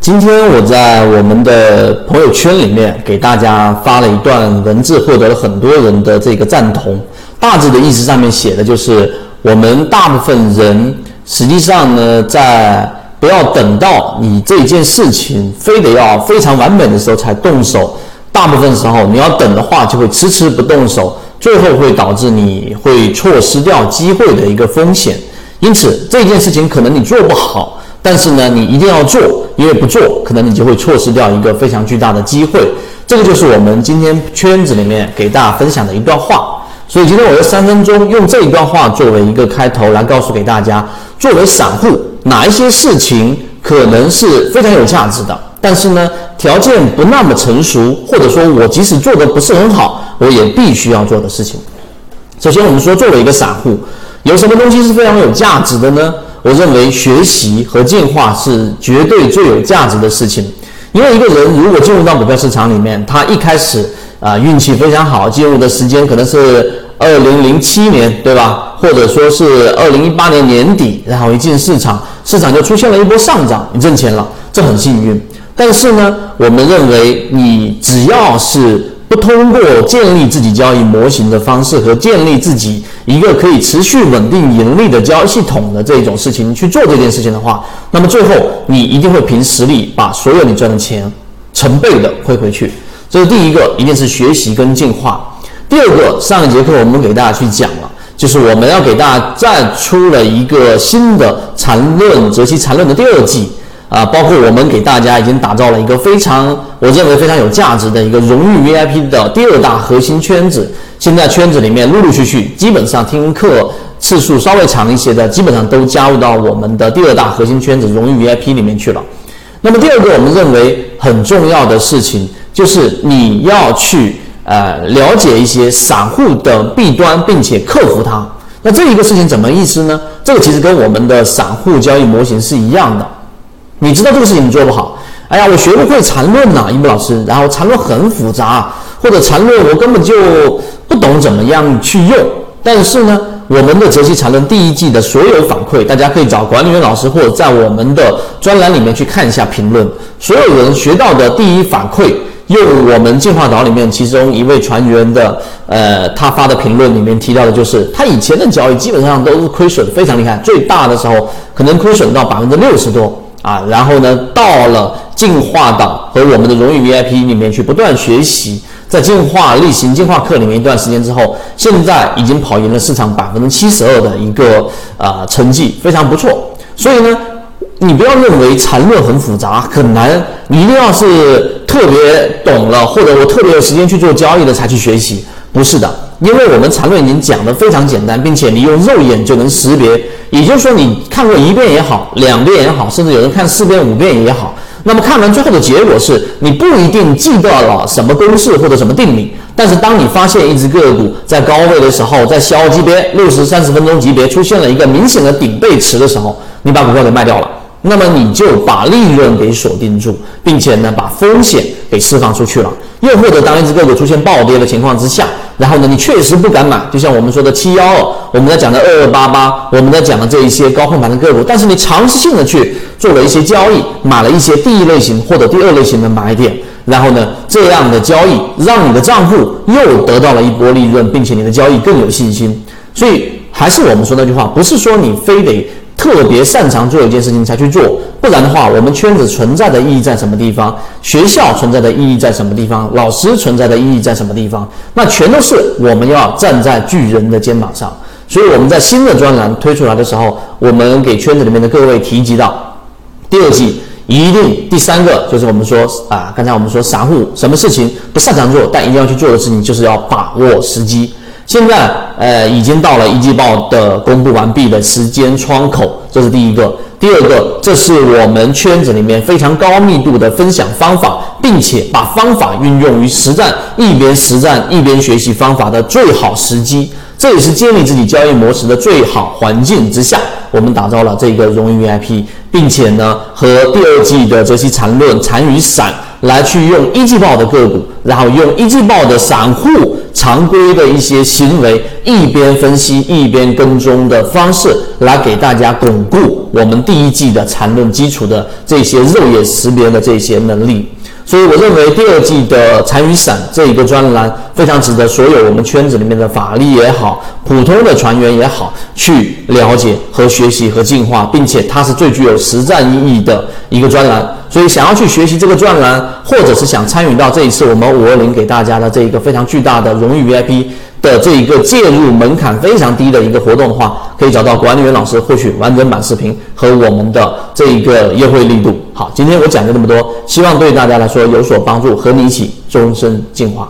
今天我在我们的朋友圈里面给大家发了一段文字，获得了很多人的这个赞同。大致的意思上面写的就是，我们大部分人实际上呢，在不要等到你这件事情非得要非常完美的时候才动手，大部分时候你要等的话，就会迟迟不动手，最后会导致你会错失掉机会的一个风险。因此，这件事情可能你做不好。但是呢，你一定要做，因为不做，可能你就会错失掉一个非常巨大的机会。这个就是我们今天圈子里面给大家分享的一段话。所以今天我用三分钟用这一段话作为一个开头，来告诉给大家，作为散户，哪一些事情可能是非常有价值的，但是呢，条件不那么成熟，或者说我即使做的不是很好，我也必须要做的事情。首先，我们说作为一个散户，有什么东西是非常有价值的呢？我认为学习和进化是绝对最有价值的事情，因为一个人如果进入到股票市场里面，他一开始啊运气非常好，进入的时间可能是二零零七年，对吧？或者说是二零一八年年底，然后一进市场，市场就出现了一波上涨，你挣钱了，这很幸运。但是呢，我们认为你只要是不通过建立自己交易模型的方式和建立自己一个可以持续稳定盈利的交易系统的这种事情去做这件事情的话，那么最后你一定会凭实力把所有你赚的钱成倍的亏回去。这是第一个，一定是学习跟进化。第二个，上一节课我们给大家去讲了，就是我们要给大家再出了一个新的缠论择期缠论的第二季。啊，包括我们给大家已经打造了一个非常，我认为非常有价值的一个荣誉 VIP 的第二大核心圈子。现在圈子里面陆陆续续，基本上听课次数稍微长一些的，基本上都加入到我们的第二大核心圈子荣誉 VIP 里面去了。那么第二个，我们认为很重要的事情，就是你要去呃了解一些散户的弊端，并且克服它。那这一个事情怎么意思呢？这个其实跟我们的散户交易模型是一样的。你知道这个事情你做不好，哎呀，我学不会缠论呐，一木老师。然后缠论很复杂，或者缠论我根本就不懂怎么样去用。但是呢，我们的泽西缠论第一季的所有反馈，大家可以找管理员老师或者在我们的专栏里面去看一下评论。所有人学到的第一反馈，用我们进化岛里面其中一位船员的，呃，他发的评论里面提到的就是，他以前的交易基本上都是亏损非常厉害，最大的时候可能亏损到百分之六十多。啊，然后呢，到了进化岛和我们的荣誉 VIP 里面去不断学习，在进化例行进化课里面一段时间之后，现在已经跑赢了市场百分之七十二的一个啊成绩，非常不错。所以呢，你不要认为缠论很复杂很难，你一定要是特别懂了，或者我特别有时间去做交易的才去学习，不是的。因为我们缠论已经讲得非常简单，并且你用肉眼就能识别，也就是说你看过一遍也好，两遍也好，甚至有人看四遍五遍也好，那么看完最后的结果是你不一定记得了什么公式或者什么定理，但是当你发现一只个股在高位的时候，在小级别六十三十分钟级别出现了一个明显的顶背驰的时候，你把股票给卖掉了，那么你就把利润给锁定住，并且呢把风险给释放出去了。又或者当一只个股出现暴跌的情况之下。然后呢，你确实不敢买，就像我们说的七幺二，我们在讲的二二八八，我们在讲的这一些高控盘的个股，但是你尝试性的去做了一些交易，买了一些第一类型或者第二类型的买点，然后呢，这样的交易让你的账户又得到了一波利润，并且你的交易更有信心。所以还是我们说那句话，不是说你非得。特别擅长做一件事情才去做，不然的话，我们圈子存在的意义在什么地方？学校存在的意义在什么地方？老师存在的意义在什么地方？那全都是我们要站在巨人的肩膀上。所以我们在新的专栏推出来的时候，我们给圈子里面的各位提及到，第二季一定第三个就是我们说啊，刚才我们说散户什么事情不擅长做，但一定要去做的事情，就是要把握时机。现在呃已经到了一季报的公布完毕的时间窗口，这是第一个。第二个，这是我们圈子里面非常高密度的分享方法，并且把方法运用于实战，一边实战一边学习方法的最好时机。这也是建立自己交易模式的最好环境之下，我们打造了这个荣誉 VIP，并且呢和第二季的这些缠论、缠与散。来去用一季报的个股，然后用一季报的散户常规的一些行为，一边分析一边跟踪的方式，来给大家巩固我们第一季的缠论基础的这些肉眼识别的这些能力。所以我认为第二季的残余伞这一个专栏非常值得所有我们圈子里面的法力也好，普通的船员也好去了解和学习和进化，并且它是最具有实战意义的一个专栏。所以想要去学习这个专栏，或者是想参与到这一次我们五二零给大家的这一个非常巨大的荣誉 VIP。的这一个介入门槛非常低的一个活动的话，可以找到管理员老师获取完整版视频和我们的这一个优惠力度。好，今天我讲了这么多，希望对大家来说有所帮助，和你一起终身进化。